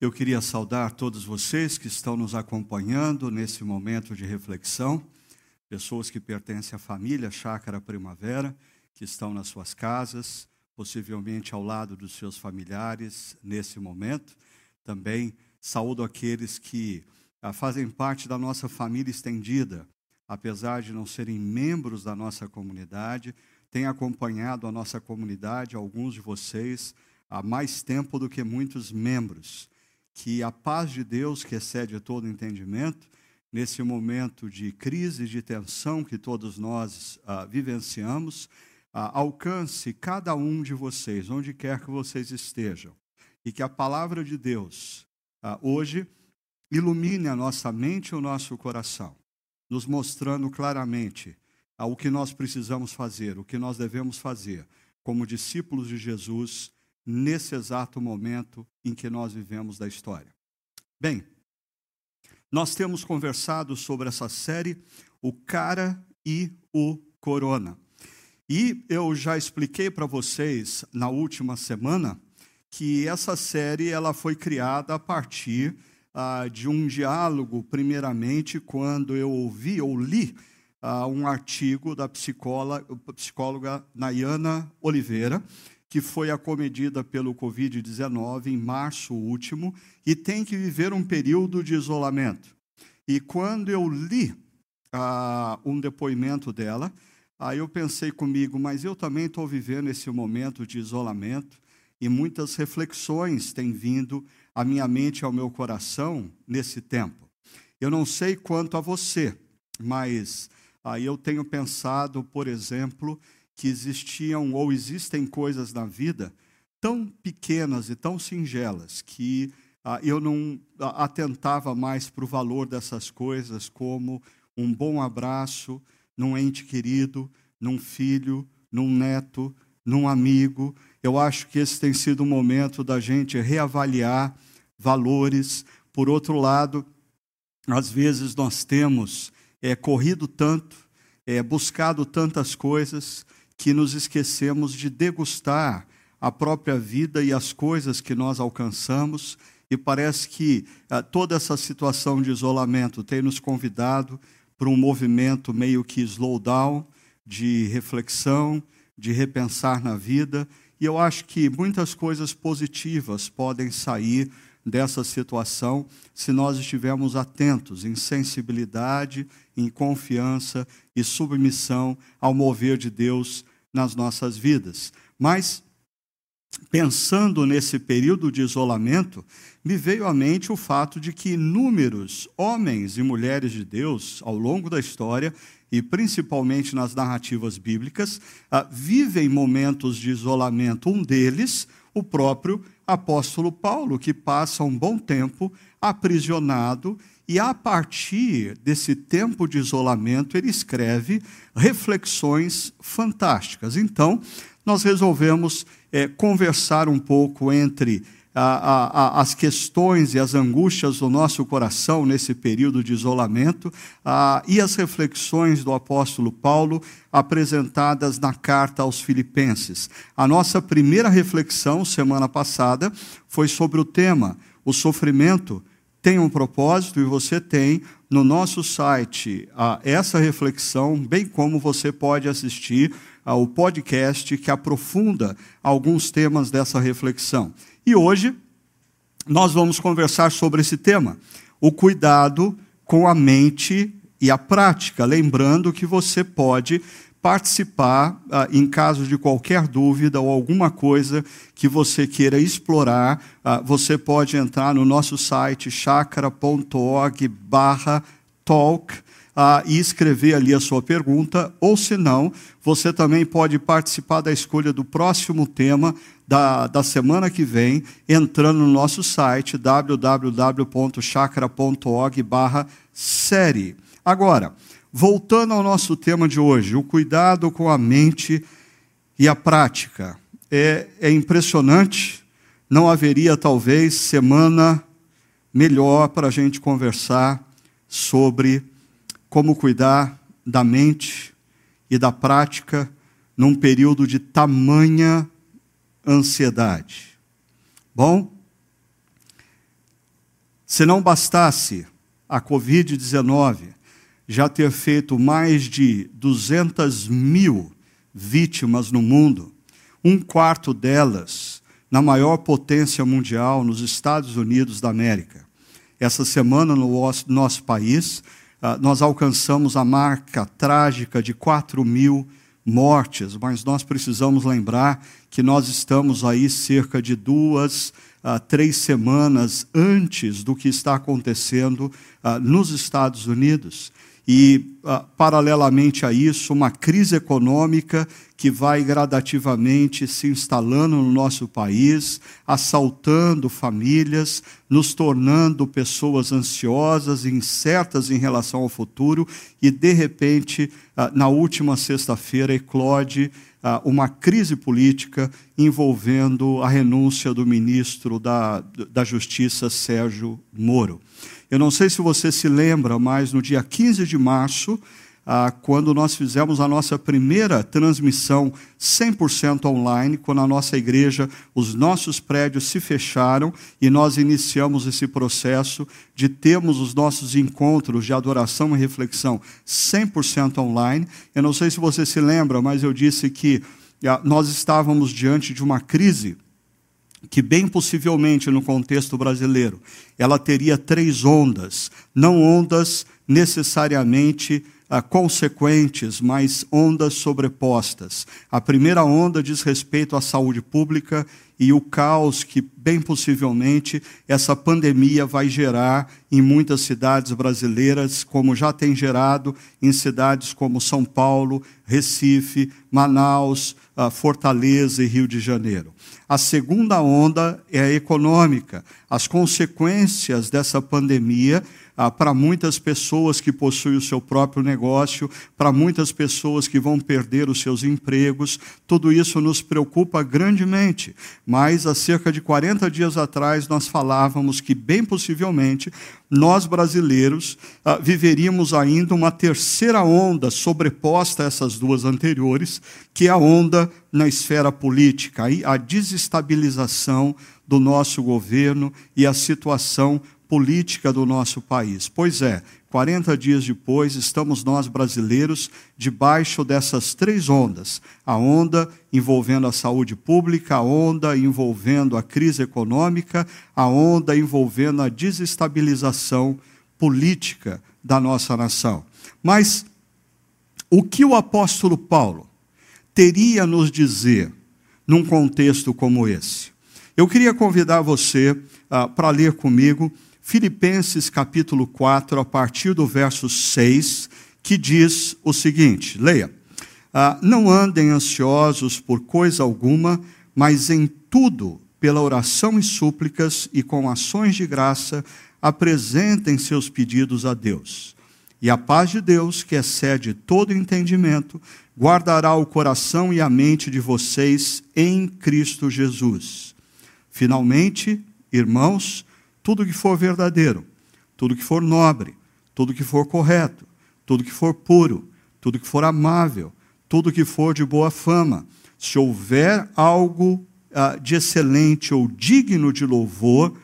Eu queria saudar todos vocês que estão nos acompanhando nesse momento de reflexão, pessoas que pertencem à família Chácara Primavera, que estão nas suas casas, possivelmente ao lado dos seus familiares nesse momento. Também saúdo aqueles que ah, fazem parte da nossa família estendida, apesar de não serem membros da nossa comunidade, têm acompanhado a nossa comunidade, alguns de vocês, há mais tempo do que muitos membros que a paz de Deus, que excede todo entendimento, nesse momento de crise, de tensão que todos nós ah, vivenciamos, ah, alcance cada um de vocês, onde quer que vocês estejam, e que a palavra de Deus ah, hoje ilumine a nossa mente e o nosso coração, nos mostrando claramente o que nós precisamos fazer, o que nós devemos fazer como discípulos de Jesus nesse exato momento em que nós vivemos da história. Bem, nós temos conversado sobre essa série, O Cara e o Corona. E eu já expliquei para vocês na última semana que essa série ela foi criada a partir ah, de um diálogo, primeiramente, quando eu ouvi ou li ah, um artigo da psicóloga, psicóloga Nayana Oliveira, que foi acomedida pelo Covid-19 em março último e tem que viver um período de isolamento. E quando eu li ah, um depoimento dela, aí eu pensei comigo, mas eu também estou vivendo esse momento de isolamento e muitas reflexões têm vindo à minha mente e ao meu coração nesse tempo. Eu não sei quanto a você, mas aí eu tenho pensado, por exemplo, que existiam ou existem coisas na vida tão pequenas e tão singelas que ah, eu não atentava mais para o valor dessas coisas, como um bom abraço num ente querido, num filho, num neto, num amigo. Eu acho que esse tem sido o momento da gente reavaliar valores. Por outro lado, às vezes nós temos é, corrido tanto, é, buscado tantas coisas, que nos esquecemos de degustar a própria vida e as coisas que nós alcançamos, e parece que ah, toda essa situação de isolamento tem nos convidado para um movimento meio que slowdown, de reflexão, de repensar na vida, e eu acho que muitas coisas positivas podem sair dessa situação se nós estivermos atentos em sensibilidade, em confiança e submissão ao mover de Deus nas nossas vidas. Mas, pensando nesse período de isolamento, me veio à mente o fato de que inúmeros homens e mulheres de Deus, ao longo da história, e principalmente nas narrativas bíblicas, ah, vivem momentos de isolamento. Um deles, o próprio apóstolo Paulo, que passa um bom tempo aprisionado e a partir desse tempo de isolamento, ele escreve reflexões fantásticas. Então, nós resolvemos é, conversar um pouco entre a, a, as questões e as angústias do nosso coração nesse período de isolamento a, e as reflexões do apóstolo Paulo apresentadas na carta aos Filipenses. A nossa primeira reflexão, semana passada, foi sobre o tema: o sofrimento tem um propósito e você tem no nosso site essa reflexão, bem como você pode assistir ao podcast que aprofunda alguns temas dessa reflexão. E hoje nós vamos conversar sobre esse tema, o cuidado com a mente e a prática, lembrando que você pode participar ah, em caso de qualquer dúvida ou alguma coisa que você queira explorar, ah, você pode entrar no nosso site chakra.org barra talk ah, e escrever ali a sua pergunta, ou se não, você também pode participar da escolha do próximo tema da, da semana que vem, entrando no nosso site www.chakra.org barra série. Agora, Voltando ao nosso tema de hoje, o cuidado com a mente e a prática. É, é impressionante, não haveria talvez semana melhor para a gente conversar sobre como cuidar da mente e da prática num período de tamanha ansiedade. Bom, Se não bastasse a Covid-19 já ter feito mais de 200 mil vítimas no mundo, um quarto delas na maior potência mundial, nos Estados Unidos da América. Essa semana, no nosso país, nós alcançamos a marca trágica de 4 mil mortes, mas nós precisamos lembrar que nós estamos aí cerca de duas, uh, três semanas antes do que está acontecendo uh, nos Estados Unidos. E, uh, paralelamente a isso, uma crise econômica que vai gradativamente se instalando no nosso país, assaltando famílias, nos tornando pessoas ansiosas, incertas em relação ao futuro, e, de repente, na última sexta-feira, eclode uma crise política envolvendo a renúncia do ministro da, da Justiça, Sérgio Moro. Eu não sei se você se lembra, mas no dia 15 de março, ah, quando nós fizemos a nossa primeira transmissão 100% online, quando a nossa igreja, os nossos prédios se fecharam e nós iniciamos esse processo de termos os nossos encontros de adoração e reflexão 100% online. Eu não sei se você se lembra, mas eu disse que ah, nós estávamos diante de uma crise que bem possivelmente no contexto brasileiro, ela teria três ondas, não ondas necessariamente ah, consequentes, mas ondas sobrepostas. A primeira onda diz respeito à saúde pública e o caos que, bem possivelmente, essa pandemia vai gerar em muitas cidades brasileiras, como já tem gerado em cidades como São Paulo, Recife, Manaus, Fortaleza e Rio de Janeiro. A segunda onda é a econômica. As consequências dessa pandemia ah, para muitas pessoas que possuem o seu próprio negócio, para muitas pessoas que vão perder os seus empregos. Tudo isso nos preocupa grandemente. Mas há cerca de 40 dias atrás nós falávamos que, bem possivelmente, nós brasileiros ah, viveríamos ainda uma terceira onda sobreposta a essas duas anteriores, que é a onda na esfera política, a desestabilização do nosso governo e a situação política do nosso país. Pois é, 40 dias depois, estamos nós brasileiros debaixo dessas três ondas: a onda envolvendo a saúde pública, a onda envolvendo a crise econômica, a onda envolvendo a desestabilização política da nossa nação. Mas o que o apóstolo Paulo teria a nos dizer num contexto como esse? Eu queria convidar você uh, para ler comigo Filipenses capítulo 4, a partir do verso 6, que diz o seguinte: leia. Ah, não andem ansiosos por coisa alguma, mas em tudo, pela oração e súplicas e com ações de graça, apresentem seus pedidos a Deus. E a paz de Deus, que excede todo entendimento, guardará o coração e a mente de vocês em Cristo Jesus. Finalmente, irmãos, tudo que for verdadeiro, tudo que for nobre, tudo que for correto, tudo que for puro, tudo que for amável, tudo que for de boa fama, se houver algo uh, de excelente ou digno de louvor,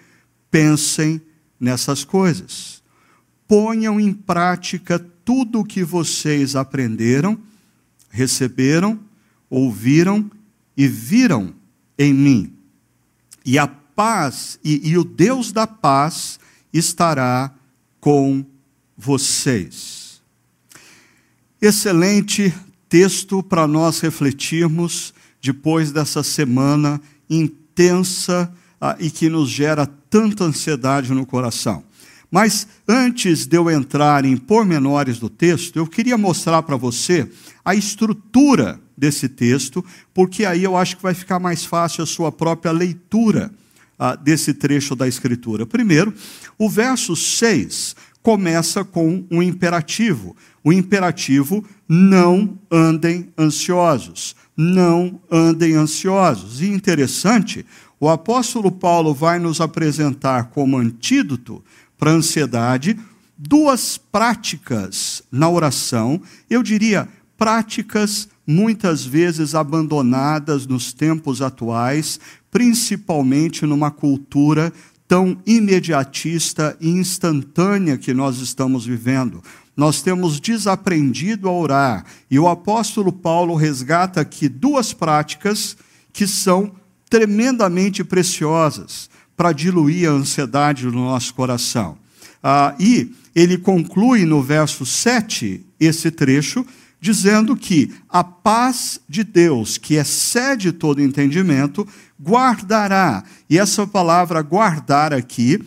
pensem nessas coisas. Ponham em prática tudo o que vocês aprenderam, receberam, ouviram e viram em mim. E a paz e, e o Deus da paz estará com vocês. Excelente texto para nós refletirmos depois dessa semana intensa ah, e que nos gera tanta ansiedade no coração. Mas antes de eu entrar em pormenores do texto, eu queria mostrar para você a estrutura desse texto, porque aí eu acho que vai ficar mais fácil a sua própria leitura ah, desse trecho da Escritura. Primeiro, o verso 6 começa com um imperativo. O imperativo: não andem ansiosos. Não andem ansiosos. E interessante, o apóstolo Paulo vai nos apresentar como antídoto para a ansiedade duas práticas na oração, eu diria práticas muitas vezes abandonadas nos tempos atuais, principalmente numa cultura tão imediatista e instantânea que nós estamos vivendo. Nós temos desaprendido a orar. E o apóstolo Paulo resgata aqui duas práticas que são tremendamente preciosas para diluir a ansiedade no nosso coração. Ah, e ele conclui no verso 7 esse trecho, dizendo que a paz de Deus, que excede todo entendimento, guardará. E essa palavra guardar aqui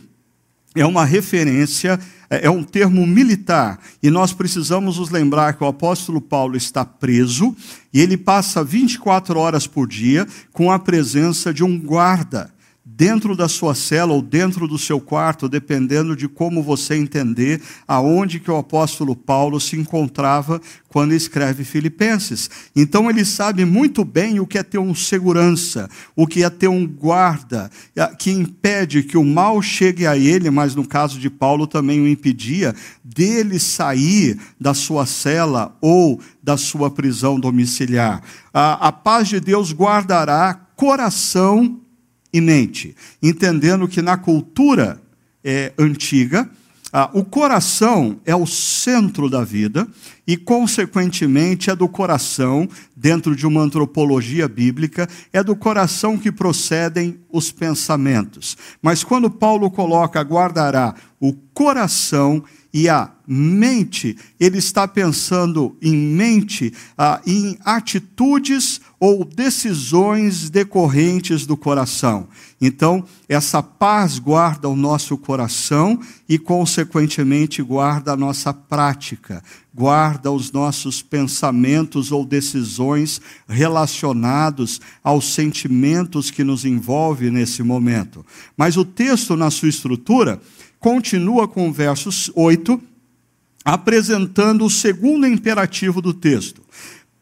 é uma referência, é, é um termo militar. E nós precisamos nos lembrar que o apóstolo Paulo está preso e ele passa 24 horas por dia com a presença de um guarda dentro da sua cela ou dentro do seu quarto, dependendo de como você entender aonde que o apóstolo Paulo se encontrava quando escreve Filipenses. Então ele sabe muito bem o que é ter um segurança, o que é ter um guarda, que impede que o mal chegue a ele, mas no caso de Paulo também o impedia, dele sair da sua cela ou da sua prisão domiciliar. A, a paz de Deus guardará coração e mente, entendendo que na cultura é, antiga, ah, o coração é o centro da vida e, consequentemente, é do coração, dentro de uma antropologia bíblica, é do coração que procedem os pensamentos. Mas quando Paulo coloca guardará o coração e a mente, ele está pensando em mente, ah, em atitudes ou decisões decorrentes do coração. Então, essa paz guarda o nosso coração e, consequentemente, guarda a nossa prática, guarda os nossos pensamentos ou decisões relacionados aos sentimentos que nos envolvem nesse momento. Mas o texto, na sua estrutura, continua com o verso 8, apresentando o segundo imperativo do texto.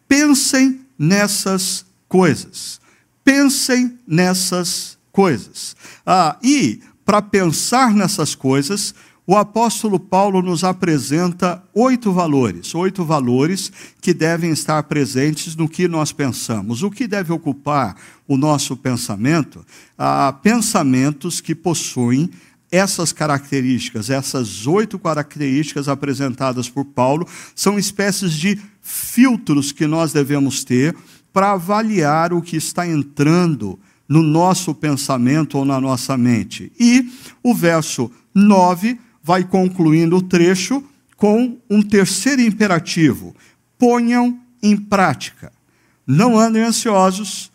Pensem nessas coisas. Pensem nessas coisas. Ah, e, para pensar nessas coisas, o apóstolo Paulo nos apresenta oito valores, oito valores que devem estar presentes no que nós pensamos. O que deve ocupar o nosso pensamento? Ah, pensamentos que possuem essas características, essas oito características apresentadas por Paulo, são espécies de filtros que nós devemos ter para avaliar o que está entrando no nosso pensamento ou na nossa mente. E o verso 9 vai concluindo o trecho com um terceiro imperativo: ponham em prática. Não andem ansiosos,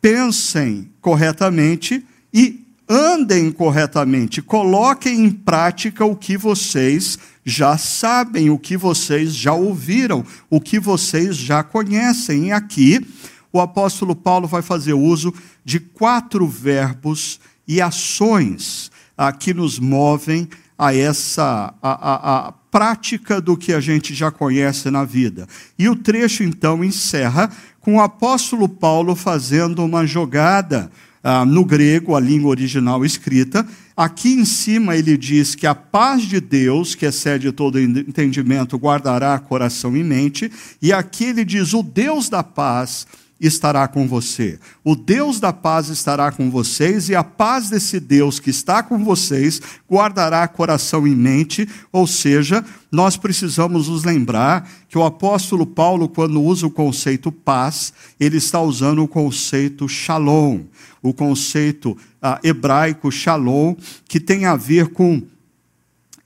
pensem corretamente e andem corretamente, coloquem em prática o que vocês já sabem, o que vocês já ouviram, o que vocês já conhecem. E aqui o apóstolo Paulo vai fazer uso de quatro verbos e ações ah, que nos movem a essa a, a, a prática do que a gente já conhece na vida. E o trecho então encerra com o apóstolo Paulo fazendo uma jogada ah, no grego, a língua original escrita. Aqui em cima ele diz que a paz de Deus, que excede todo entendimento, guardará coração e mente. E aqui ele diz: o Deus da paz estará com você. O Deus da paz estará com vocês, e a paz desse Deus que está com vocês guardará coração e mente, ou seja, nós precisamos nos lembrar que o apóstolo Paulo, quando usa o conceito paz, ele está usando o conceito shalom, o conceito ah, hebraico shalom, que tem a ver com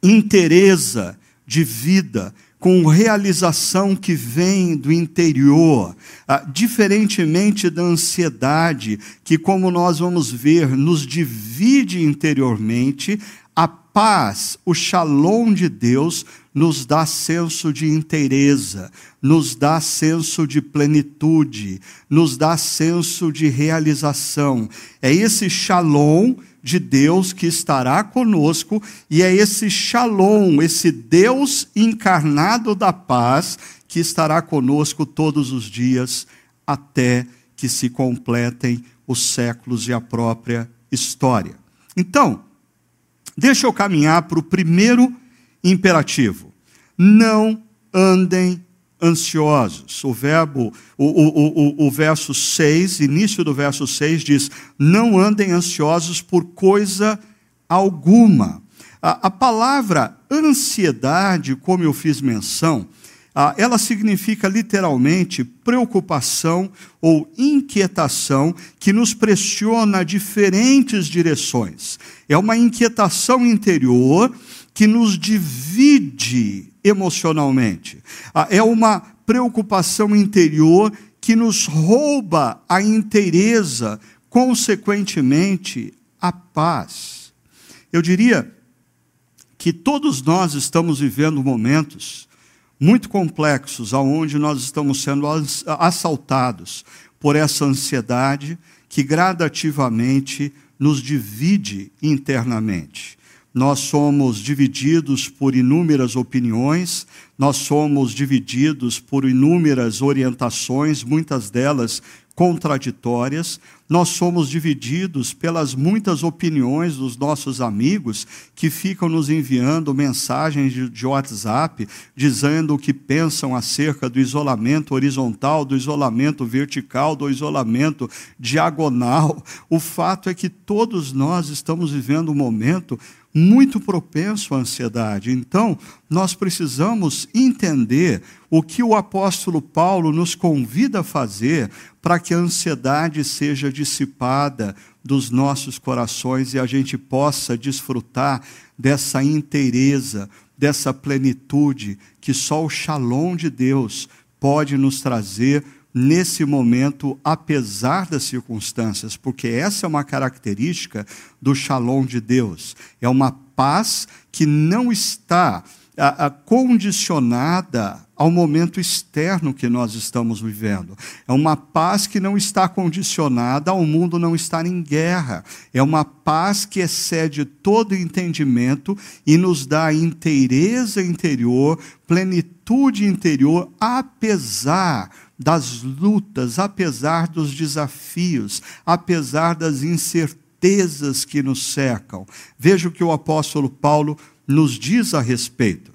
interesa de vida, com realização que vem do interior, ah, diferentemente da ansiedade, que, como nós vamos ver, nos divide interiormente, paz, o shalom de Deus, nos dá senso de inteireza, nos dá senso de plenitude, nos dá senso de realização. É esse shalom de Deus que estará conosco, e é esse Shalom, esse Deus encarnado da paz, que estará conosco todos os dias, até que se completem os séculos e a própria história. Então, deixa eu caminhar para o primeiro imperativo. Não andem ansiosos. O verbo, o, o, o, o verso 6, início do verso 6 diz: Não andem ansiosos por coisa alguma. A, a palavra ansiedade, como eu fiz menção, ela significa literalmente preocupação ou inquietação que nos pressiona a diferentes direções. É uma inquietação interior que nos divide emocionalmente. É uma preocupação interior que nos rouba a inteireza, consequentemente, a paz. Eu diria que todos nós estamos vivendo momentos muito complexos, aonde nós estamos sendo assaltados por essa ansiedade que gradativamente nos divide internamente. Nós somos divididos por inúmeras opiniões, nós somos divididos por inúmeras orientações, muitas delas contraditórias, nós somos divididos pelas muitas opiniões dos nossos amigos que ficam nos enviando mensagens de, WhatsApp dizendo o que pensam acerca do isolamento horizontal, do isolamento vertical, do isolamento diagonal. O fato é que todos nós estamos vivendo um momento muito propenso à ansiedade. Então, nós precisamos entender o que o apóstolo Paulo nos convida a fazer para que a ansiedade seja dissipada dos nossos corações e a gente possa desfrutar dessa inteireza, dessa plenitude que só o shalom de Deus pode nos trazer nesse momento, apesar das circunstâncias, porque essa é uma característica do shalom de Deus. É uma paz que não está a, a, condicionada ao momento externo que nós estamos vivendo. É uma paz que não está condicionada ao mundo não estar em guerra. É uma paz que excede todo entendimento e nos dá inteireza interior, plenitude interior, apesar das lutas, apesar dos desafios, apesar das incertezas que nos cercam. Veja o que o apóstolo Paulo nos diz a respeito.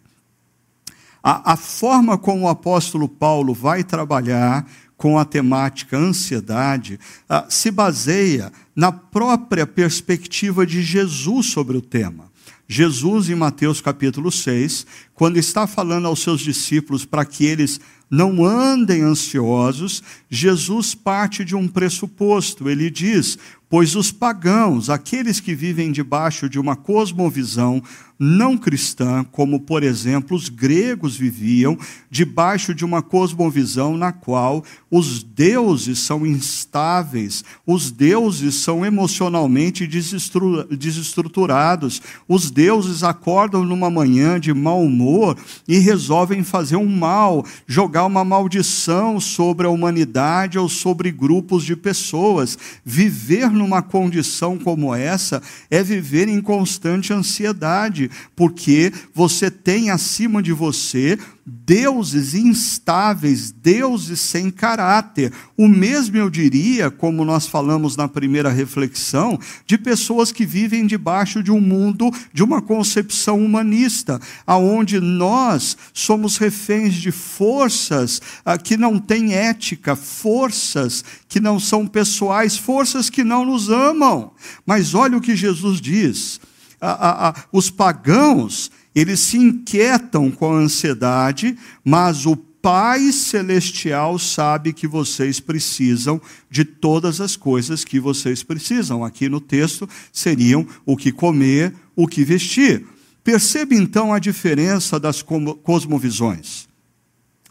A, a forma como o apóstolo Paulo vai trabalhar com a temática ansiedade ah, se baseia na própria perspectiva de Jesus sobre o tema. Jesus, em Mateus capítulo 6, quando está falando aos seus discípulos para que eles não andem ansiosos, Jesus parte de um pressuposto. Ele diz: Pois os pagãos, aqueles que vivem debaixo de uma cosmovisão não cristã, como por exemplo os gregos viviam, debaixo de uma cosmovisão na qual os deuses são instáveis, os deuses são emocionalmente desestruturados, os deuses acordam numa manhã de mau humor e resolvem fazer um mal, jogar uma maldição sobre a humanidade ou sobre grupos de pessoas. Viver numa condição como essa é viver em constante ansiedade porque você tem acima de você deuses instáveis, deuses sem caráter. O mesmo eu diria, como nós falamos na primeira reflexão, de pessoas que vivem debaixo de um mundo de uma concepção humanista, aonde nós somos reféns de forças ah, que não têm ética, forças que não são pessoais, forças que não nos amam. Mas olha o que Jesus diz a, a, os pagãos, eles se inquietam com a ansiedade, mas o Pai Celestial sabe que vocês precisam de todas as coisas que vocês precisam. Aqui no texto seriam o que comer, o que vestir. Percebe então a diferença das cosmovisões.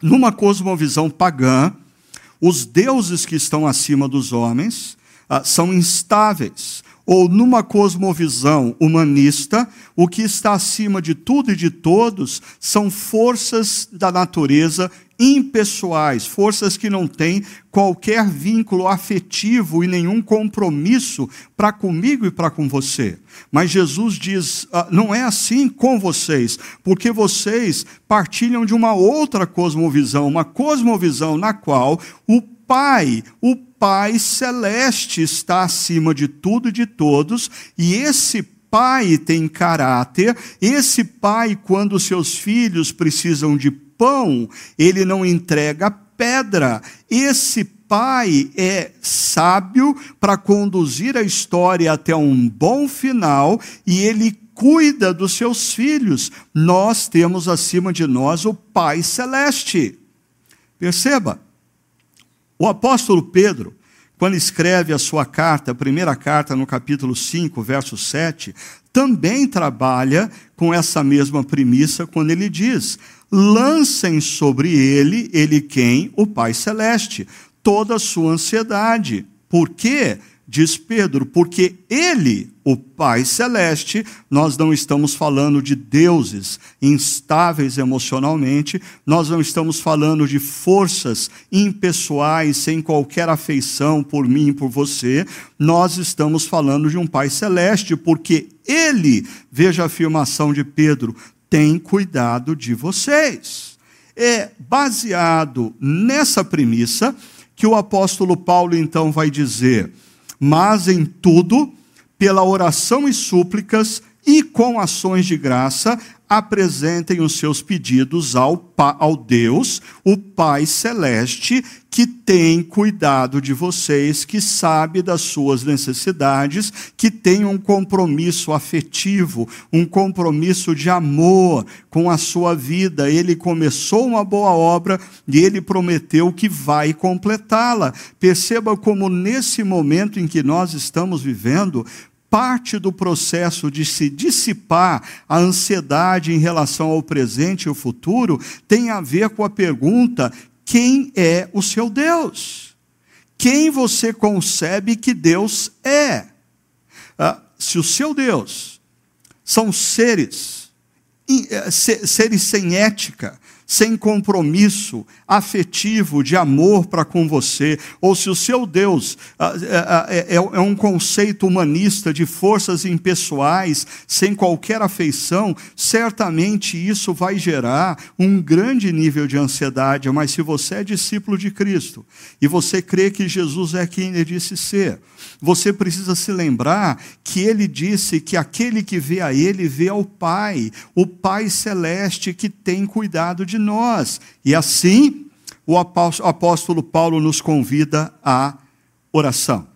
Numa cosmovisão pagã, os deuses que estão acima dos homens são instáveis ou numa cosmovisão humanista, o que está acima de tudo e de todos são forças da natureza impessoais, forças que não têm qualquer vínculo afetivo e nenhum compromisso para comigo e para com você. Mas Jesus diz: ah, não é assim com vocês, porque vocês partilham de uma outra cosmovisão, uma cosmovisão na qual o Pai, o Pai celeste está acima de tudo e de todos, e esse pai tem caráter, esse pai, quando seus filhos precisam de pão, ele não entrega pedra. Esse pai é sábio para conduzir a história até um bom final e ele cuida dos seus filhos. Nós temos acima de nós o Pai Celeste. Perceba, o apóstolo Pedro, quando escreve a sua carta, a primeira carta, no capítulo 5, verso 7, também trabalha com essa mesma premissa quando ele diz: lancem sobre ele, ele quem? O Pai Celeste, toda a sua ansiedade. Por quê? Diz Pedro, porque ele, o Pai Celeste, nós não estamos falando de deuses instáveis emocionalmente, nós não estamos falando de forças impessoais, sem qualquer afeição por mim e por você, nós estamos falando de um Pai Celeste, porque ele, veja a afirmação de Pedro, tem cuidado de vocês. É baseado nessa premissa que o apóstolo Paulo então vai dizer mas em tudo, pela oração e súplicas e com ações de graça, apresentem os seus pedidos ao, ao Deus, o Pai Celeste, que tem cuidado de vocês, que sabe das suas necessidades, que tem um compromisso afetivo, um compromisso de amor com a sua vida. Ele começou uma boa obra e ele prometeu que vai completá-la. Perceba como, nesse momento em que nós estamos vivendo, parte do processo de se dissipar a ansiedade em relação ao presente e ao futuro tem a ver com a pergunta: quem é o seu Deus? Quem você concebe que Deus é? Ah, se o seu Deus são seres, eh, seres sem ética, sem compromisso afetivo de amor para com você, ou se o seu Deus ah, ah, ah, é, é, é um conceito humanista de forças impessoais, sem qualquer afeição, certamente isso vai gerar um grande nível de ansiedade. Mas se você é discípulo de Cristo e você crê que Jesus é quem ele disse ser, você precisa se lembrar que ele disse que aquele que vê a ele vê ao Pai, o Pai celeste que tem cuidado de nós. E assim, o apóstolo Paulo nos convida à oração.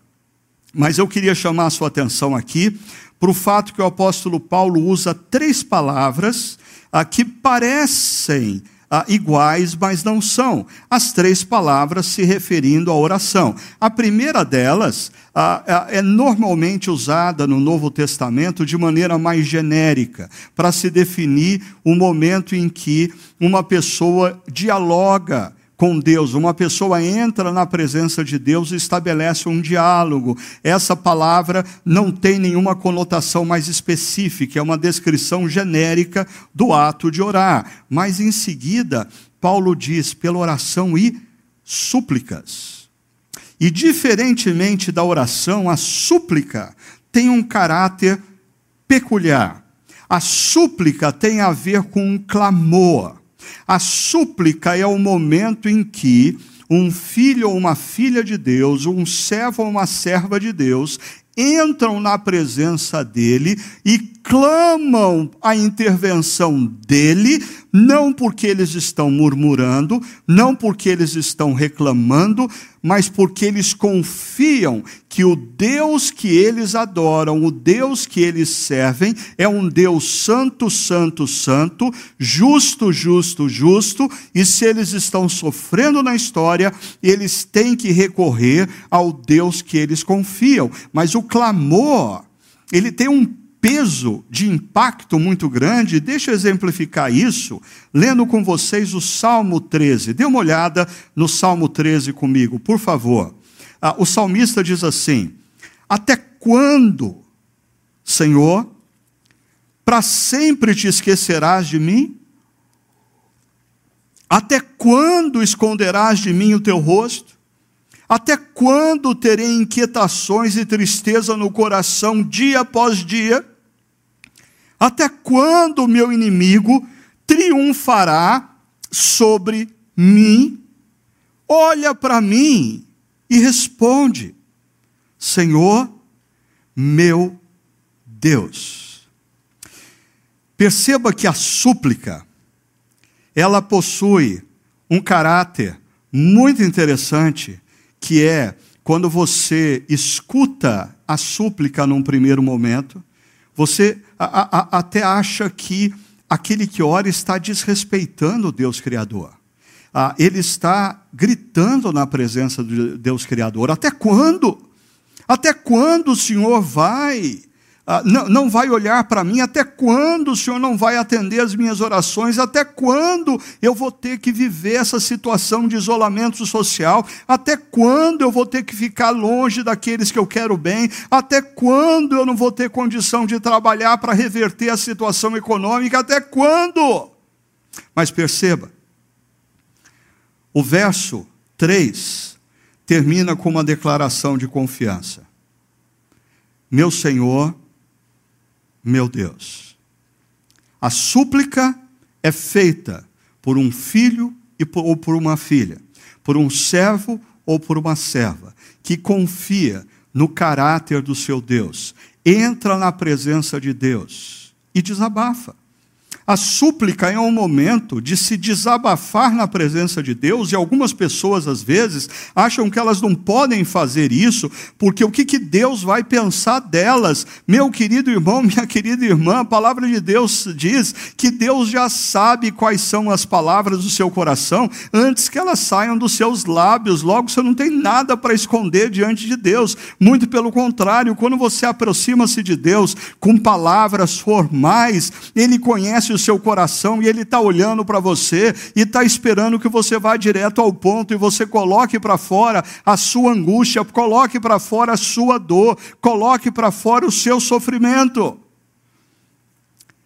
Mas eu queria chamar a sua atenção aqui para o fato que o apóstolo Paulo usa três palavras ah, que parecem ah, iguais, mas não são. As três palavras se referindo à oração. A primeira delas ah, é normalmente usada no Novo Testamento de maneira mais genérica, para se definir o momento em que uma pessoa dialoga com Deus. Uma pessoa entra na presença de Deus e estabelece um diálogo. Essa palavra não tem nenhuma conotação mais específica, é uma descrição genérica do ato de orar. Mas em seguida, Paulo diz pela oração e súplicas. E diferentemente da oração, a súplica tem um caráter peculiar. A súplica tem a ver com um clamor. A súplica é o momento em que um filho ou uma filha de Deus, um servo ou uma serva de Deus, entram na presença dele e clamam a intervenção dele, não porque eles estão murmurando, não porque eles estão reclamando, mas porque eles confiam que o Deus que eles adoram, o Deus que eles servem, é um Deus santo, santo, santo, justo, justo, justo, e se eles estão sofrendo na história, eles têm que recorrer ao Deus que eles confiam. Mas o clamor, ele tem um peso de impacto muito grande. Deixa eu exemplificar isso lendo com vocês o Salmo 13. Dê uma olhada no Salmo 13 comigo, por favor. Ah, o salmista diz assim: Até quando, Senhor, para sempre te esquecerás de mim? Até quando esconderás de mim o teu rosto? Até quando terei inquietações e tristeza no coração dia após dia? Até quando o meu inimigo triunfará sobre mim? Olha para mim e responde: Senhor, meu Deus. Perceba que a súplica, ela possui um caráter muito interessante que é quando você escuta a súplica num primeiro momento, você a, a, até acha que aquele que ora está desrespeitando o Deus Criador. Ah, ele está gritando na presença de Deus Criador. Até quando? Até quando o Senhor vai ah, não, não vai olhar para mim? Até quando o Senhor não vai atender as minhas orações? Até quando eu vou ter que viver essa situação de isolamento social? Até quando eu vou ter que ficar longe daqueles que eu quero bem? Até quando eu não vou ter condição de trabalhar para reverter a situação econômica? Até quando? Mas perceba, o verso 3 termina com uma declaração de confiança. Meu Senhor meu Deus. A súplica é feita por um filho ou por uma filha, por um servo ou por uma serva, que confia no caráter do seu Deus, entra na presença de Deus e desabafa. A súplica é um momento de se desabafar na presença de Deus, e algumas pessoas, às vezes, acham que elas não podem fazer isso, porque o que, que Deus vai pensar delas? Meu querido irmão, minha querida irmã, a palavra de Deus diz que Deus já sabe quais são as palavras do seu coração antes que elas saiam dos seus lábios, logo você não tem nada para esconder diante de Deus, muito pelo contrário, quando você aproxima-se de Deus com palavras formais, Ele conhece o seu coração e Ele está olhando para você e está esperando que você vá direto ao ponto e você coloque para fora a sua angústia, coloque para fora a sua dor, coloque para fora o seu sofrimento.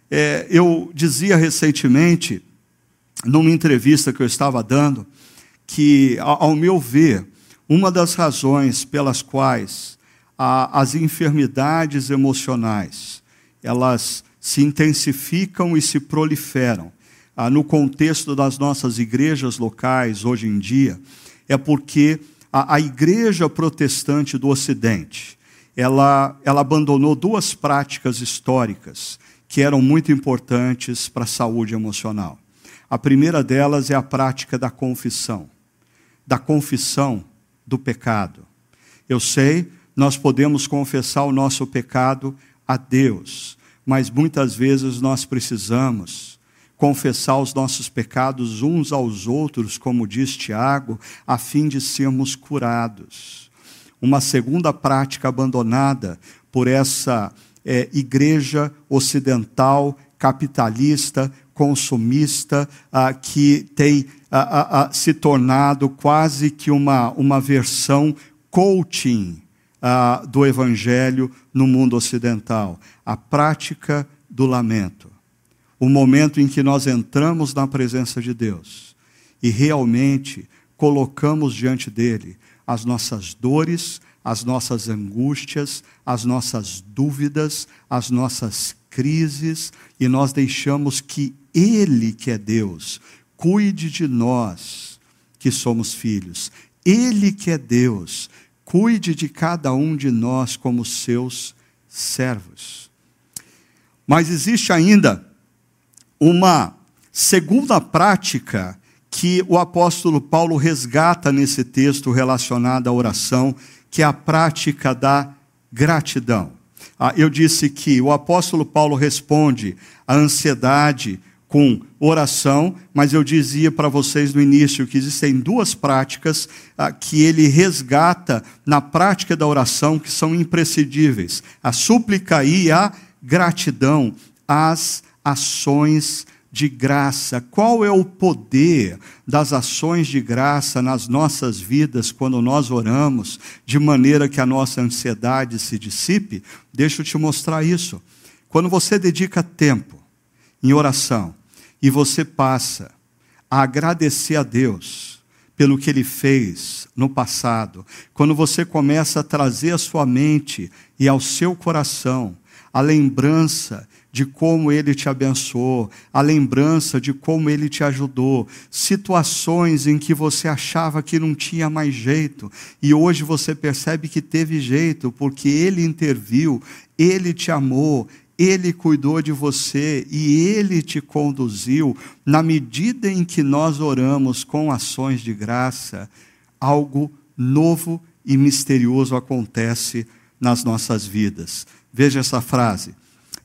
É, eu dizia recentemente, numa entrevista que eu estava dando, que, ao meu ver, uma das razões pelas quais a, as enfermidades emocionais elas se intensificam e se proliferam ah, no contexto das nossas igrejas locais hoje em dia, é porque a, a igreja protestante do Ocidente ela, ela abandonou duas práticas históricas que eram muito importantes para a saúde emocional. A primeira delas é a prática da confissão, da confissão do pecado. Eu sei, nós podemos confessar o nosso pecado a Deus, mas muitas vezes nós precisamos confessar os nossos pecados uns aos outros, como diz Tiago, a fim de sermos curados. Uma segunda prática abandonada por essa é, igreja ocidental, capitalista, consumista, ah, que tem ah, ah, se tornado quase que uma, uma versão coaching ah, do Evangelho no mundo ocidental. A prática do lamento. O momento em que nós entramos na presença de Deus e realmente colocamos diante dele as nossas dores, as nossas angústias, as nossas dúvidas, as nossas crises, e nós deixamos que Ele, que é Deus, cuide de nós, que somos filhos. Ele, que é Deus, cuide de cada um de nós como seus servos. Mas existe ainda uma segunda prática que o apóstolo Paulo resgata nesse texto relacionado à oração, que é a prática da gratidão. Ah, eu disse que o apóstolo Paulo responde à ansiedade, com oração, mas eu dizia para vocês no início que existem duas práticas ah, que ele resgata na prática da oração que são imprescindíveis: a súplica e a gratidão, as ações de graça. Qual é o poder das ações de graça nas nossas vidas quando nós oramos, de maneira que a nossa ansiedade se dissipe? Deixa eu te mostrar isso. Quando você dedica tempo em oração, e você passa a agradecer a Deus pelo que ele fez no passado, quando você começa a trazer à sua mente e ao seu coração a lembrança de como ele te abençoou, a lembrança de como ele te ajudou, situações em que você achava que não tinha mais jeito e hoje você percebe que teve jeito porque ele interviu, ele te amou, ele cuidou de você e Ele te conduziu. Na medida em que nós oramos com ações de graça, algo novo e misterioso acontece nas nossas vidas. Veja essa frase: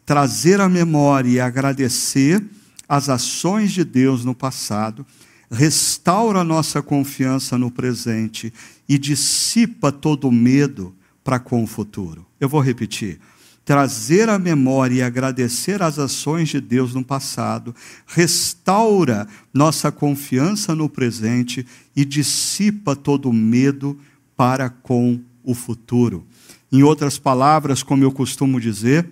trazer a memória e agradecer as ações de Deus no passado, restaura nossa confiança no presente e dissipa todo o medo para com o futuro. Eu vou repetir. Trazer a memória e agradecer as ações de Deus no passado, restaura nossa confiança no presente e dissipa todo o medo para com o futuro. Em outras palavras, como eu costumo dizer,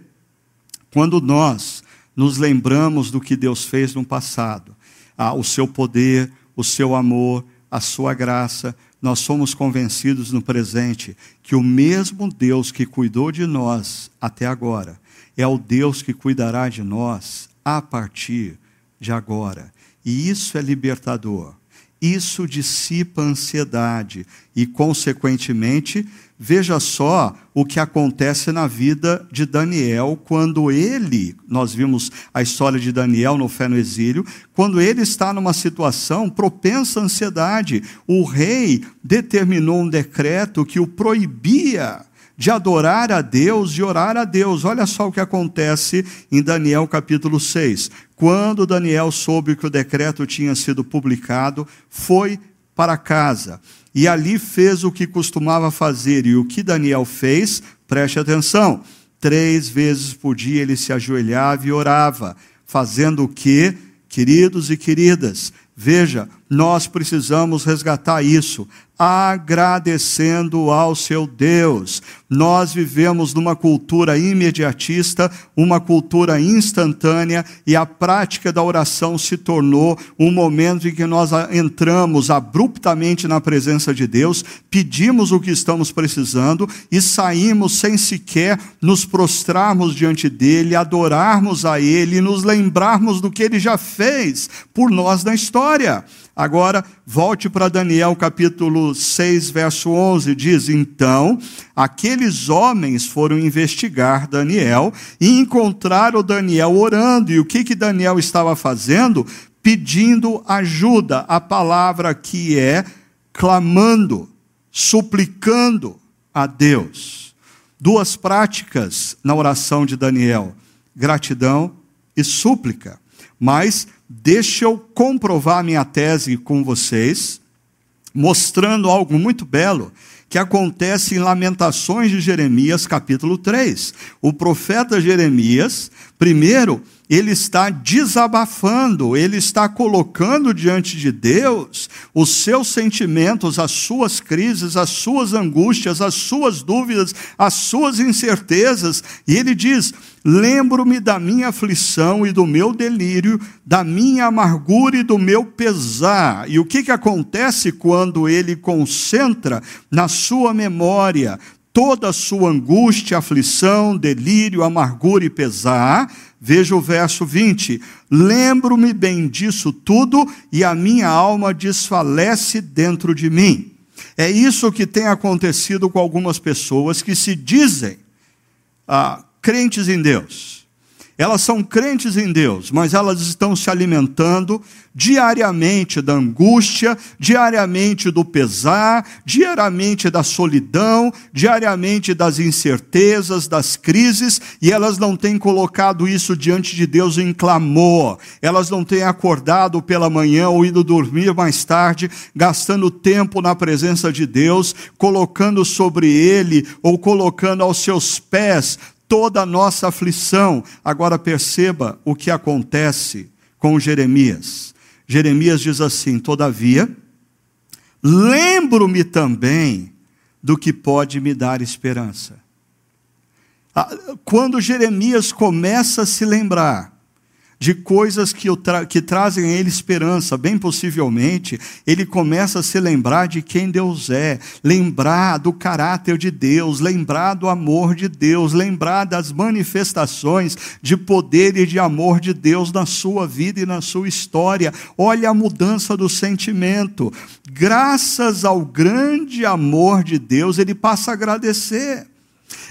quando nós nos lembramos do que Deus fez no passado, ah, o seu poder, o seu amor, a sua graça, nós somos convencidos no presente que o mesmo Deus que cuidou de nós até agora é o Deus que cuidará de nós a partir de agora. E isso é libertador. Isso dissipa a ansiedade e, consequentemente, Veja só o que acontece na vida de Daniel quando ele, nós vimos a história de Daniel no Fé no Exílio, quando ele está numa situação propensa à ansiedade. O rei determinou um decreto que o proibia de adorar a Deus, de orar a Deus. Olha só o que acontece em Daniel capítulo 6. Quando Daniel soube que o decreto tinha sido publicado, foi para casa e ali fez o que costumava fazer. E o que Daniel fez, preste atenção: três vezes por dia ele se ajoelhava e orava, fazendo o que, queridos e queridas? Veja, nós precisamos resgatar isso agradecendo ao seu Deus. Nós vivemos numa cultura imediatista, uma cultura instantânea, e a prática da oração se tornou um momento em que nós entramos abruptamente na presença de Deus, pedimos o que estamos precisando e saímos sem sequer nos prostrarmos diante dele, adorarmos a ele nos lembrarmos do que ele já fez por nós na história. Agora, volte para Daniel capítulo 6, verso 11, diz: Então, aqueles homens foram investigar Daniel e encontraram Daniel orando. E o que, que Daniel estava fazendo? Pedindo ajuda. A palavra que é clamando, suplicando a Deus. Duas práticas na oração de Daniel: gratidão e súplica. Mas deixa eu comprovar minha tese com vocês, mostrando algo muito belo que acontece em Lamentações de Jeremias, capítulo 3. O profeta Jeremias, primeiro, ele está desabafando, ele está colocando diante de Deus os seus sentimentos, as suas crises, as suas angústias, as suas dúvidas, as suas incertezas, e ele diz: Lembro-me da minha aflição e do meu delírio, da minha amargura e do meu pesar. E o que, que acontece quando ele concentra na sua memória toda a sua angústia, aflição, delírio, amargura e pesar? Veja o verso 20: Lembro-me bem disso tudo e a minha alma desfalece dentro de mim. É isso que tem acontecido com algumas pessoas que se dizem. Ah, crentes em Deus. Elas são crentes em Deus, mas elas estão se alimentando diariamente da angústia, diariamente do pesar, diariamente da solidão, diariamente das incertezas, das crises, e elas não têm colocado isso diante de Deus em clamor. Elas não têm acordado pela manhã ou ido dormir mais tarde, gastando tempo na presença de Deus, colocando sobre ele ou colocando aos seus pés toda a nossa aflição. Agora perceba o que acontece com Jeremias. Jeremias diz assim: Todavia, lembro-me também do que pode me dar esperança. Ah, quando Jeremias começa a se lembrar de coisas que, tra que trazem a ele esperança. Bem possivelmente, ele começa a se lembrar de quem Deus é, lembrar do caráter de Deus, lembrar do amor de Deus, lembrar das manifestações de poder e de amor de Deus na sua vida e na sua história. Olha a mudança do sentimento. Graças ao grande amor de Deus, ele passa a agradecer.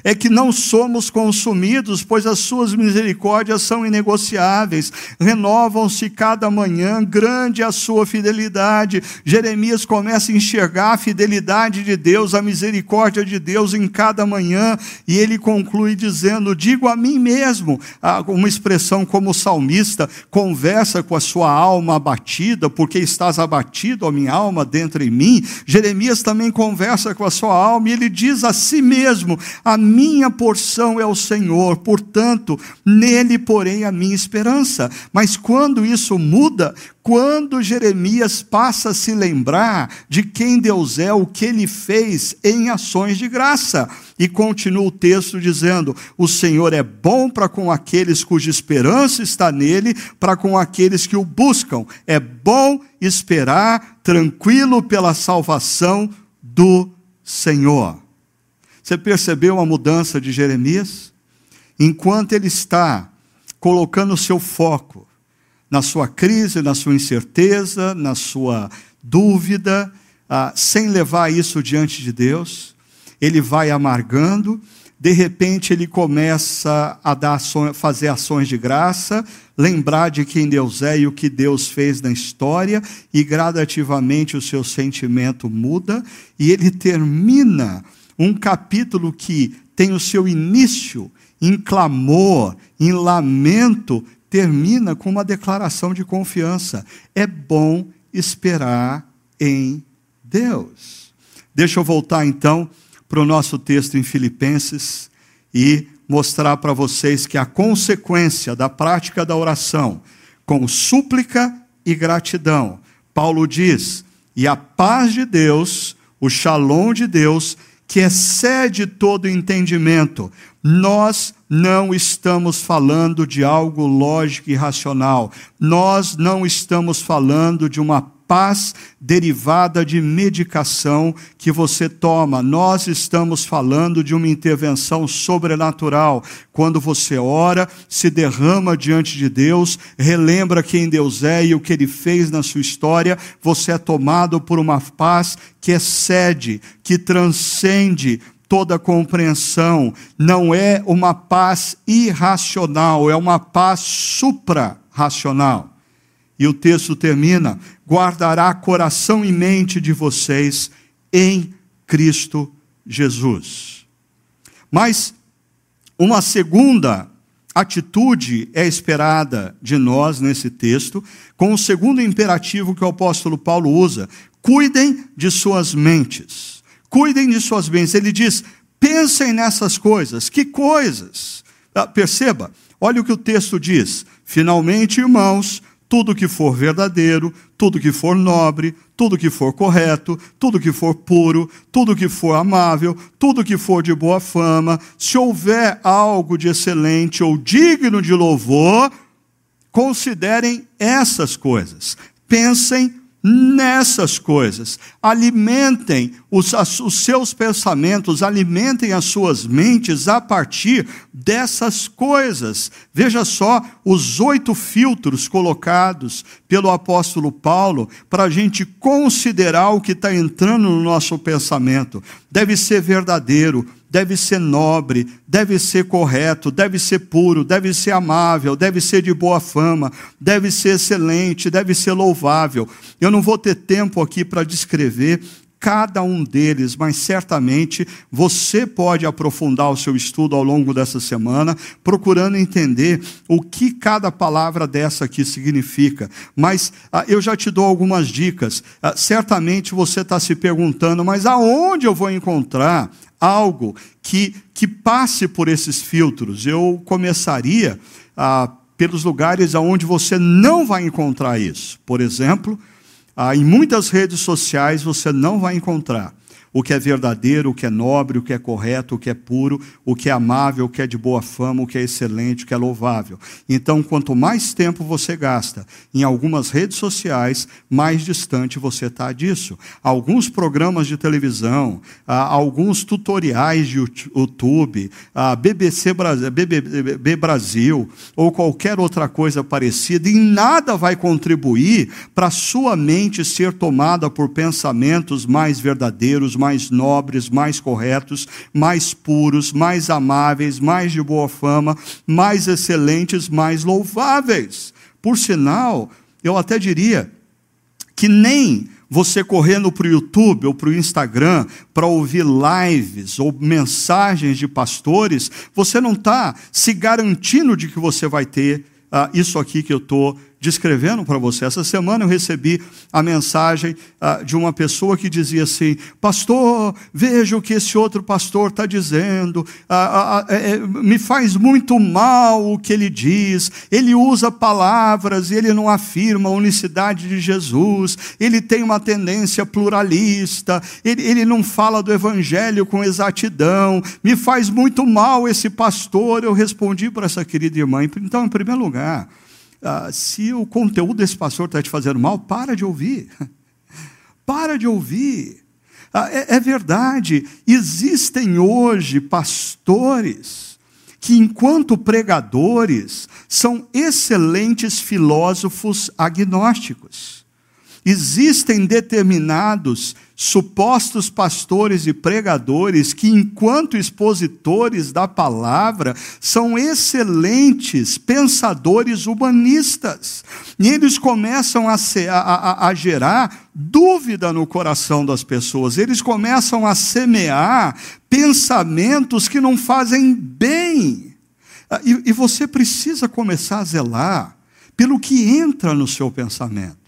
É que não somos consumidos, pois as suas misericórdias são inegociáveis, renovam-se cada manhã, grande é a sua fidelidade. Jeremias começa a enxergar a fidelidade de Deus, a misericórdia de Deus em cada manhã, e ele conclui dizendo: Digo a mim mesmo, uma expressão como o salmista, conversa com a sua alma abatida, porque estás abatido, ó minha alma, dentro em mim. Jeremias também conversa com a sua alma e ele diz a si mesmo: A minha porção é o Senhor, portanto, nele porém a minha esperança. Mas quando isso muda, quando Jeremias passa a se lembrar de quem Deus é, o que ele fez em ações de graça. E continua o texto dizendo: O Senhor é bom para com aqueles cuja esperança está nele, para com aqueles que o buscam. É bom esperar tranquilo pela salvação do Senhor. Você percebeu a mudança de Jeremias? Enquanto ele está colocando o seu foco na sua crise, na sua incerteza, na sua dúvida, ah, sem levar isso diante de Deus, ele vai amargando, de repente ele começa a dar ações, fazer ações de graça, lembrar de quem Deus é e o que Deus fez na história, e gradativamente o seu sentimento muda, e ele termina um capítulo que tem o seu início em clamor, em lamento, termina com uma declaração de confiança. É bom esperar em Deus. Deixa eu voltar então para o nosso texto em Filipenses e mostrar para vocês que a consequência da prática da oração com súplica e gratidão, Paulo diz: e a paz de Deus, o shalom de Deus, que excede todo entendimento, nós não estamos falando de algo lógico e racional. Nós não estamos falando de uma paz derivada de medicação que você toma. Nós estamos falando de uma intervenção sobrenatural. Quando você ora, se derrama diante de Deus, relembra quem Deus é e o que ele fez na sua história, você é tomado por uma paz que excede, que transcende toda compreensão, não é uma paz irracional, é uma paz supra-racional. E o texto termina: guardará coração e mente de vocês em Cristo Jesus. Mas uma segunda atitude é esperada de nós nesse texto, com o segundo imperativo que o apóstolo Paulo usa: cuidem de suas mentes cuidem de suas bens. Ele diz: pensem nessas coisas. Que coisas? Ah, perceba, olha o que o texto diz. Finalmente, irmãos, tudo que for verdadeiro, tudo que for nobre, tudo que for correto, tudo que for puro, tudo que for amável, tudo que for de boa fama, se houver algo de excelente ou digno de louvor, considerem essas coisas. Pensem nessas coisas. Alimentem os, os, seus pensamentos, alimentem as suas mentes a partir dessas coisas. Veja só os oito filtros colocados pelo apóstolo Paulo para a gente considerar o que está entrando no nosso pensamento. Deve ser verdadeiro, deve ser nobre, deve ser correto, deve ser puro, deve ser amável, deve ser de boa fama, deve ser excelente, deve ser louvável. Eu não vou ter tempo aqui para descrever cada um deles, mas certamente você pode aprofundar o seu estudo ao longo dessa semana, procurando entender o que cada palavra dessa aqui significa. Mas ah, eu já te dou algumas dicas. Ah, certamente você está se perguntando, mas aonde eu vou encontrar algo que, que passe por esses filtros. Eu começaria ah, pelos lugares onde você não vai encontrar isso. Por exemplo, ah, em muitas redes sociais você não vai encontrar o que é verdadeiro, o que é nobre, o que é correto, o que é puro, o que é amável, o que é de boa fama, o que é excelente, o que é louvável. Então, quanto mais tempo você gasta em algumas redes sociais, mais distante você está disso. Alguns programas de televisão, alguns tutoriais de YouTube, BBC Brasil, ou qualquer outra coisa parecida, em nada vai contribuir para sua mente ser tomada por pensamentos mais verdadeiros, mais nobres, mais corretos, mais puros, mais amáveis, mais de boa fama, mais excelentes, mais louváveis. Por sinal, eu até diria que nem você correndo para o YouTube ou para o Instagram para ouvir lives ou mensagens de pastores, você não está se garantindo de que você vai ter uh, isso aqui que eu estou descrevendo para você. Essa semana eu recebi a mensagem uh, de uma pessoa que dizia assim: Pastor, veja o que esse outro pastor está dizendo, uh, uh, me faz muito mal o que ele diz. Ele usa palavras e ele não afirma a unicidade de Jesus, ele tem uma tendência pluralista, ele, ele não fala do evangelho com exatidão. Me faz muito mal esse pastor. Eu respondi para essa querida irmã. Então, em primeiro lugar, ah, se o conteúdo desse pastor está te fazendo mal, para de ouvir. Para de ouvir. Ah, é, é verdade, existem hoje pastores que, enquanto pregadores, são excelentes filósofos agnósticos. Existem determinados supostos pastores e pregadores que, enquanto expositores da palavra, são excelentes pensadores humanistas. E eles começam a, ser, a, a, a gerar dúvida no coração das pessoas, eles começam a semear pensamentos que não fazem bem. Ah, e, e você precisa começar a zelar pelo que entra no seu pensamento.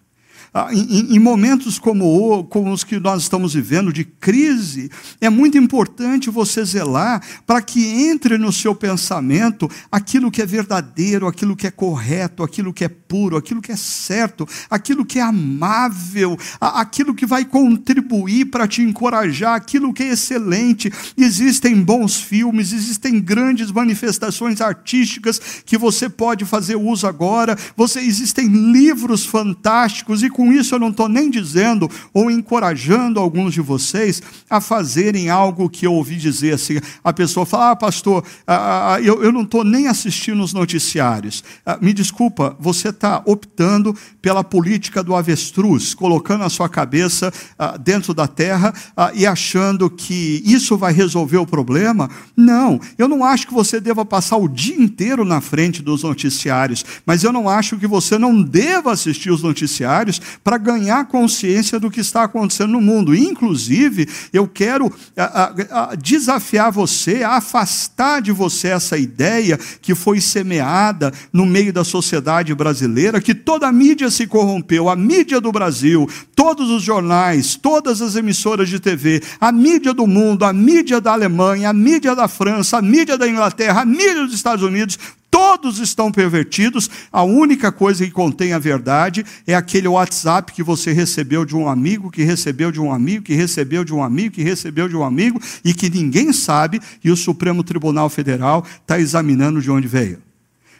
Ah, em, momentos como, como os que nós estamos vivendo, de crise, é muito importante você zelar para que entre no seu pensamento aquilo que é verdadeiro, aquilo que é correto, aquilo que é puro, aquilo que é certo, aquilo que é amável, aquilo que vai contribuir para te encorajar, aquilo que é excelente. Existem bons filmes, existem grandes manifestações artísticas que você pode fazer uso agora, você, existem livros fantásticos e com com isso eu não estou nem dizendo ou encorajando alguns de vocês a fazerem algo que eu ouvi dizer assim. A pessoa fala, ah, pastor, ah, eu, eu não estou nem assistindo os noticiários. Ah, me desculpa, você está optando pela política do avestruz, colocando a sua cabeça ah, dentro da terra ah, e achando que isso vai resolver o problema. Não, eu não acho que você deva passar o dia inteiro na frente dos noticiários, mas eu não acho que você não deva assistir os noticiários para ganhar consciência do que está acontecendo no mundo. Inclusive, eu quero a, a, a desafiar você a afastar de você essa ideia que foi semeada no meio da sociedade brasileira, que toda a mídia se corrompeu, a mídia do Brasil, todos os jornais, todas as emissoras de TV, a mídia do mundo, a mídia da Alemanha, a mídia da França, a mídia da Inglaterra, a mídia dos Estados Unidos, todos estão pervertidos, a única coisa que contém a verdade é aquele WhatsApp que você recebeu de um amigo, que recebeu de um amigo, que recebeu de um amigo, que recebeu de um amigo, e que ninguém sabe, e o Supremo Tribunal Federal está examinando de onde veio.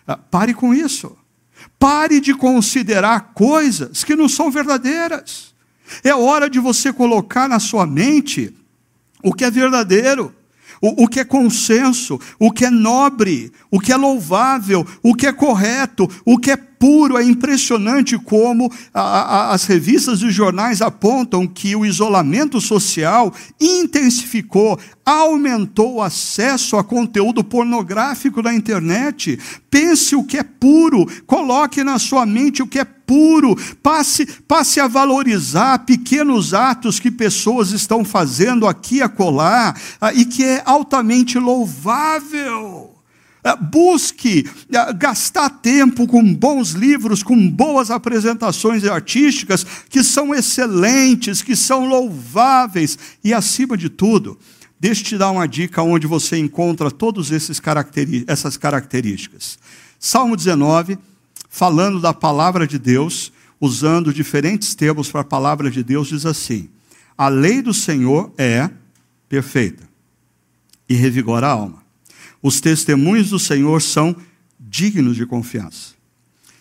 Ah, pare com isso. Pare de considerar coisas que não são verdadeiras. É hora de você colocar na sua mente o que é verdadeiro o, o que é consenso, o que é nobre, o que é louvável, o que é correto, o que é puro. É impressionante como a, a, as revistas e os jornais apontam que o isolamento social intensificou, aumentou o acesso a conteúdo pornográfico na internet. Pense o que é puro, coloque na sua mente o que é puro, passe, passe a valorizar pequenos atos que pessoas estão fazendo aqui e acolá, ah, e que é altamente louvável. Ah, busque ah, gastar tempo com bons livros, com boas apresentações artísticas, que são excelentes, que são louváveis, e acima de tudo, deixa te dar uma dica onde você encontra todas essas características. Salmo 19 falando da palavra de Deus, usando diferentes termos para a palavra de Deus, diz assim: A lei do Senhor é perfeita e revigora a alma. Os testemunhos do Senhor são dignos de confiança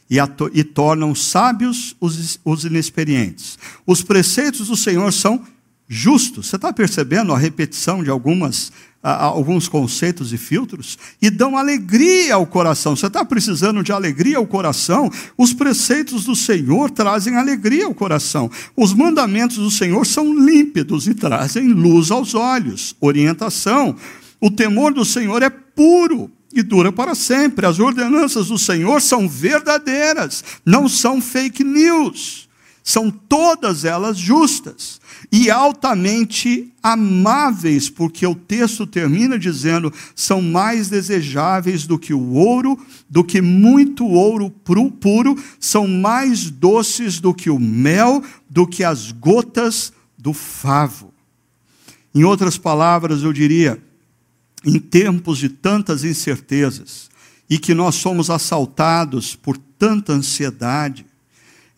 e, e tornam sábios os, os inexperientes. Os preceitos do Senhor são justos. Você está percebendo a repetição de algumas alguns conceitos e filtros e dão alegria ao coração. Você está precisando de alegria ao coração? Os preceitos do Senhor trazem alegria ao coração. Os mandamentos do Senhor são límpidos e trazem luz aos olhos, orientação. O temor do Senhor é puro e dura para sempre. As ordenanças do Senhor são verdadeiras, não são fake news. São todas elas justas e altamente amáveis, porque o texto termina dizendo: são mais desejáveis do que o ouro, do que muito ouro puro, são mais doces do que o mel, do que as gotas do favo. Em outras palavras, eu diria, em tempos de tantas incertezas e que nós somos assaltados por tanta ansiedade,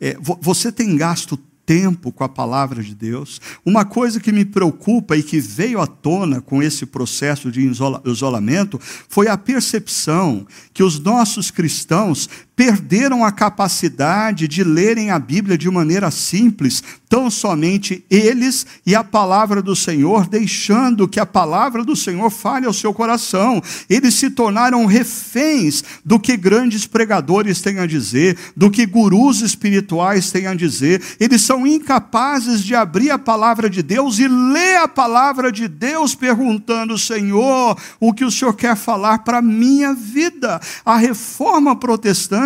é, você tem gasto tempo com a palavra de Deus. Uma coisa que me preocupa e que veio à tona com esse processo de isolamento foi a percepção que os nossos cristãos perderam a capacidade de lerem a Bíblia de maneira simples, tão somente eles e a palavra do Senhor, deixando que a palavra do Senhor fale ao seu coração. Eles se tornaram reféns do que grandes pregadores têm a dizer, do que gurus espirituais têm a dizer. Eles são incapazes de abrir a palavra de Deus e ler a palavra de Deus, perguntando: Senhor, o que o Senhor quer falar para a minha vida? A reforma protestante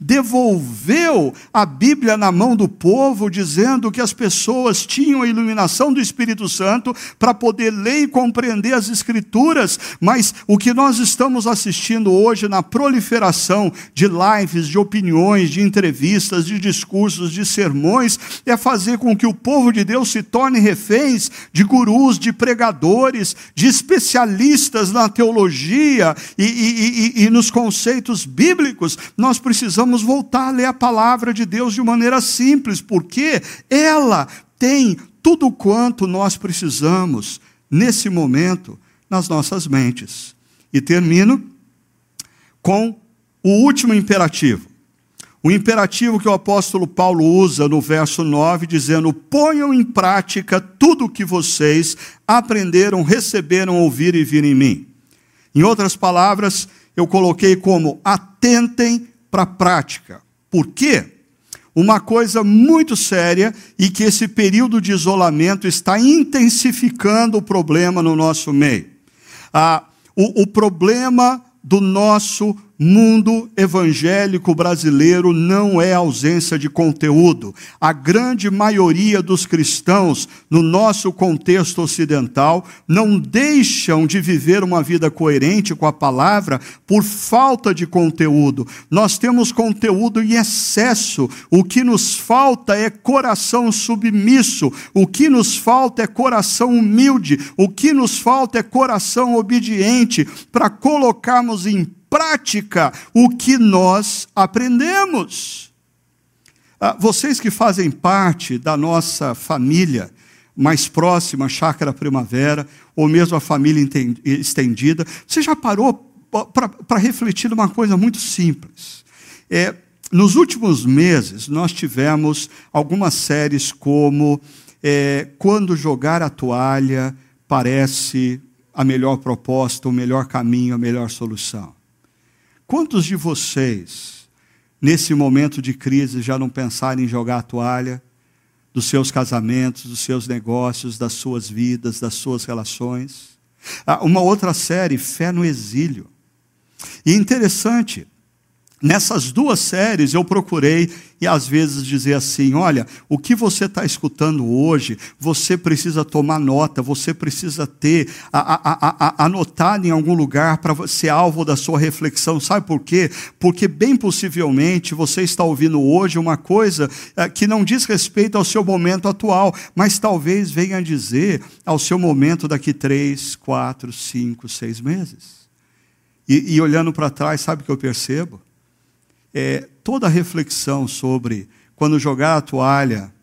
devolveu a Bíblia na mão do povo, dizendo que as pessoas tinham a iluminação do Espírito Santo para poder ler e compreender as Escrituras, mas o que nós estamos assistindo hoje na proliferação de lives, de opiniões, de entrevistas, de discursos, de sermões, é fazer com que o povo de Deus se torne reféns de gurus, de pregadores, de especialistas na teologia e, e, e, e nos conceitos bíblicos. Nós nós precisamos voltar a ler a palavra de Deus de maneira simples, porque ela tem tudo quanto nós precisamos nesse momento nas nossas mentes. E termino com o último imperativo. O imperativo que o apóstolo Paulo usa no verso 9, dizendo: ponham em prática tudo o que vocês aprenderam, receberam, ouviram e viram em mim. Em outras palavras, eu coloquei como atentem para a prática. Por quê? Uma coisa muito séria e que esse período de isolamento está intensificando o problema no nosso meio. Ah, o, o problema do nosso mundo evangélico brasileiro não é ausência de conteúdo. A grande maioria dos cristãos, no nosso contexto ocidental, não deixam de viver uma vida coerente com a palavra por falta de conteúdo. Nós temos conteúdo em excesso. O que nos falta é coração submisso. O que nos falta é coração humilde. O que nos falta é coração obediente para colocarmos em prática o que nós aprendemos. Ah, vocês que fazem parte da nossa família mais próxima, Chácara Primavera, ou mesmo a família estendida, você já parou para refletir uma coisa muito simples? É, nos últimos meses, nós tivemos algumas séries como é, Quando Jogar a Toalha Parece a Melhor Proposta, o Melhor Caminho, a Melhor Solução. Quantos de vocês, nesse momento de crise, já não pensaram em jogar a toalha dos seus casamentos, dos seus negócios, das suas vidas, das suas relações? Ah, uma outra série, Fé no Exílio. E interessante, Nessas duas séries eu procurei e às vezes dizer assim: olha, o que você está escutando hoje, você precisa tomar nota, você precisa ter a, a, a, anotado em algum lugar para ser alvo da sua reflexão. Sabe por quê? Porque bem possivelmente você está ouvindo hoje uma coisa é, que não diz respeito ao seu momento atual, mas talvez venha dizer ao seu momento daqui três, quatro, cinco, seis meses. E, e olhando para trás, sabe o que eu percebo? É, toda a reflexão sobre quando jogar a toalha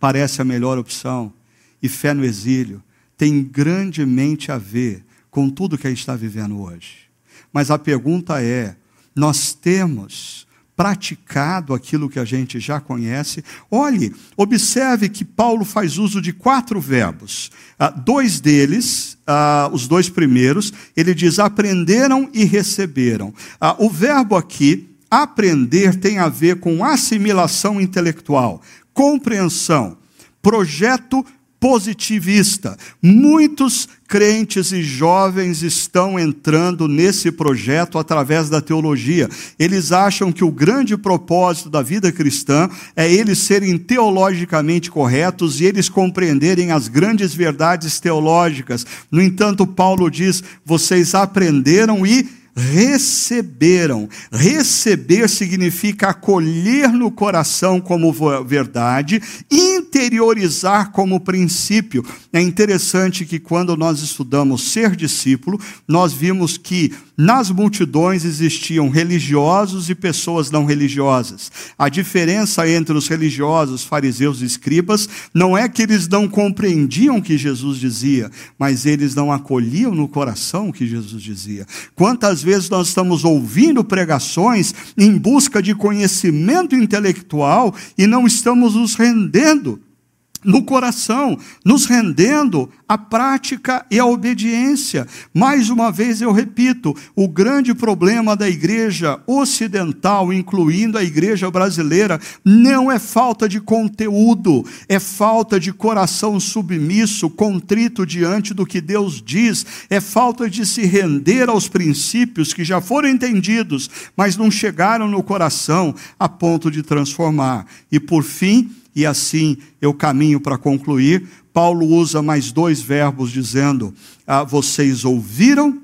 parece a melhor opção e fé no exílio tem grandemente a ver com tudo que a gente está vivendo hoje. Mas a pergunta é: nós temos praticado aquilo que a gente já conhece. Olhe, observe que Paulo faz uso de quatro verbos. Ah, dois deles, ah, os dois primeiros, ele diz aprenderam e receberam. Ah, o verbo aqui, aprender, tem a ver com assimilação intelectual, compreensão, projeto positivista. Muitos crentes e jovens estão entrando nesse projeto através da teologia. Eles acham que o grande propósito da vida cristã é eles serem teologicamente corretos e eles compreenderem as grandes verdades teológicas. No entanto, Paulo diz: vocês aprenderam e receberam. Receber significa acolher no coração como verdade, interiorizar como princípio. É interessante que quando nós estudamos ser discípulo, nós vimos que nas multidões existiam religiosos e pessoas não religiosas. A diferença entre os religiosos, fariseus e escribas não é que eles não compreendiam o que Jesus dizia, mas eles não acolhiam no coração o que Jesus dizia. Quantas vezes nós estamos ouvindo pregações em busca de conhecimento intelectual e não estamos nos rendendo no coração, nos rendendo à prática e à obediência. Mais uma vez eu repito: o grande problema da igreja ocidental, incluindo a igreja brasileira, não é falta de conteúdo, é falta de coração submisso, contrito diante do que Deus diz, é falta de se render aos princípios que já foram entendidos, mas não chegaram no coração a ponto de transformar. E por fim, e assim eu caminho para concluir. Paulo usa mais dois verbos dizendo: ah, vocês ouviram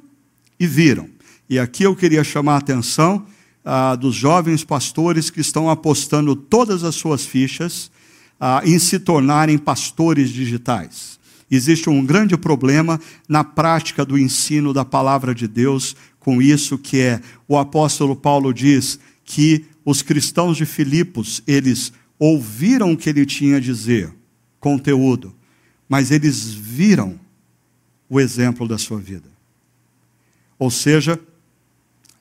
e viram. E aqui eu queria chamar a atenção ah, dos jovens pastores que estão apostando todas as suas fichas ah, em se tornarem pastores digitais. Existe um grande problema na prática do ensino da palavra de Deus com isso que é o apóstolo Paulo diz que os cristãos de Filipos, eles ouviram o que ele tinha a dizer, conteúdo, mas eles viram o exemplo da sua vida. Ou seja,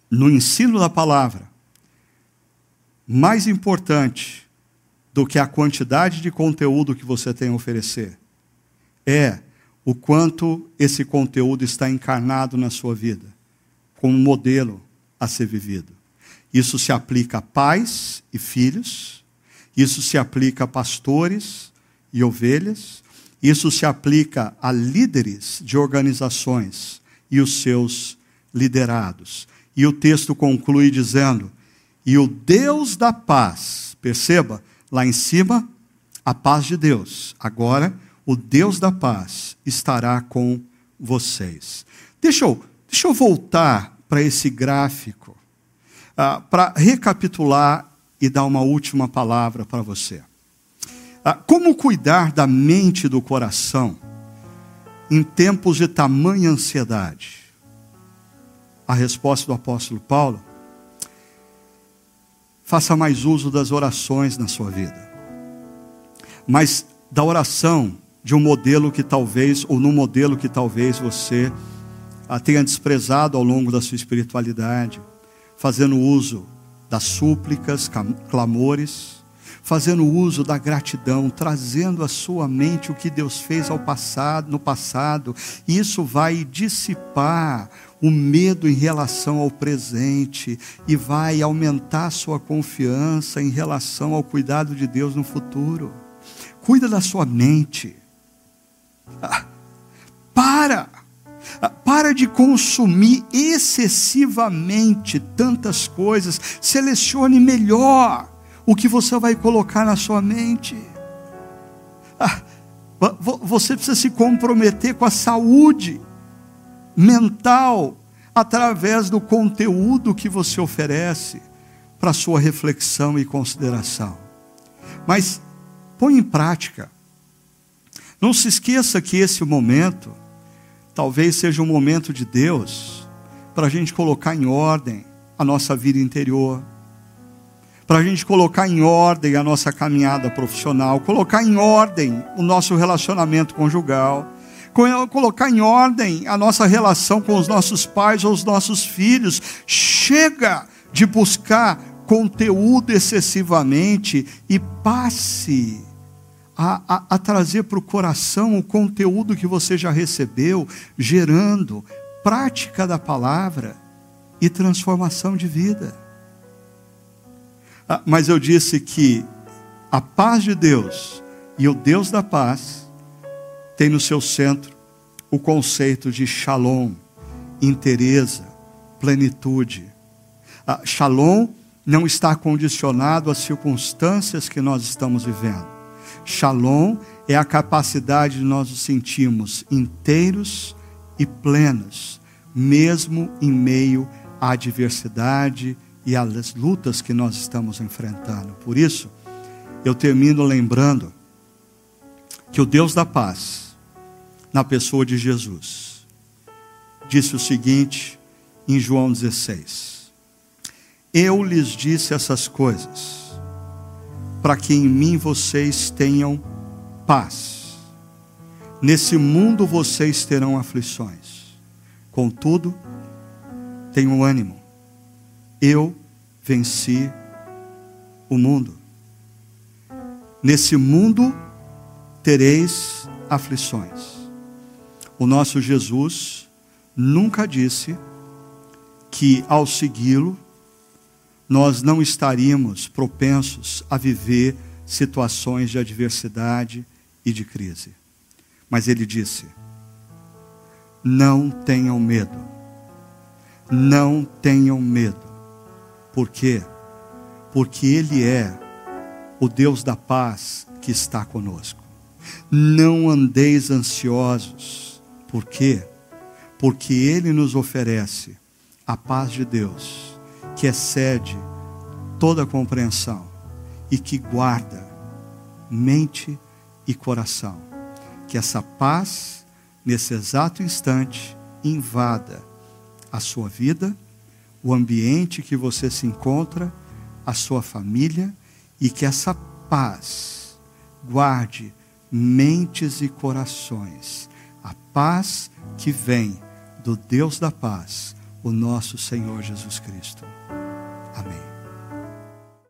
no ensino da palavra, mais importante do que a quantidade de conteúdo que você tem a oferecer é o quanto esse conteúdo está encarnado na sua vida, como modelo a ser vivido. Isso se aplica a pais e filhos, isso se aplica a pastores e ovelhas, isso se aplica a líderes de organizações e os seus liderados. E o texto conclui dizendo: E o Deus da paz, perceba, lá em cima, a paz de Deus. Agora, o Deus da paz estará com vocês. Deixa eu, deixa eu voltar para esse gráfico, uh, para recapitular e dar uma última palavra para você. Ah, como cuidar da mente e do coração em tempos de tamanha ansiedade? A resposta do apóstolo Paulo: faça mais uso das orações na sua vida, mas da oração de um modelo que talvez, ou num modelo que talvez você ah, tenha desprezado ao longo da sua espiritualidade, fazendo uso das súplicas, clamores, fazendo uso da gratidão, trazendo à sua mente o que Deus fez ao passado, no passado, isso vai dissipar o medo em relação ao presente e vai aumentar a sua confiança em relação ao cuidado de Deus no futuro. Cuida da sua mente. Ah, para para de consumir excessivamente tantas coisas. Selecione melhor o que você vai colocar na sua mente. Ah, você precisa se comprometer com a saúde mental através do conteúdo que você oferece para sua reflexão e consideração. Mas põe em prática. Não se esqueça que esse momento talvez seja um momento de Deus para a gente colocar em ordem a nossa vida interior, para a gente colocar em ordem a nossa caminhada profissional, colocar em ordem o nosso relacionamento conjugal, colocar em ordem a nossa relação com os nossos pais ou os nossos filhos. Chega de buscar conteúdo excessivamente e passe a, a, a trazer para o coração o conteúdo que você já recebeu, gerando prática da palavra e transformação de vida. Ah, mas eu disse que a paz de Deus e o Deus da paz tem no seu centro o conceito de shalom, inteireza, plenitude. Ah, shalom não está condicionado às circunstâncias que nós estamos vivendo. Shalom é a capacidade de nós nos sentirmos inteiros e plenos, mesmo em meio à adversidade e às lutas que nós estamos enfrentando. Por isso, eu termino lembrando que o Deus da paz, na pessoa de Jesus, disse o seguinte em João 16: Eu lhes disse essas coisas, para que em mim vocês tenham paz. Nesse mundo vocês terão aflições, contudo, tenham ânimo eu venci o mundo. Nesse mundo tereis aflições. O nosso Jesus nunca disse que ao segui-lo nós não estaríamos propensos a viver situações de adversidade e de crise. Mas ele disse: não tenham medo, não tenham medo. Por quê? Porque Ele é o Deus da paz que está conosco. Não andeis ansiosos. Por quê? Porque Ele nos oferece a paz de Deus, que excede toda compreensão e que guarda mente e coração. Que essa paz, nesse exato instante, invada a sua vida o ambiente que você se encontra, a sua família, e que essa paz guarde mentes e corações. A paz que vem do Deus da paz, o nosso Senhor Jesus Cristo. Amém.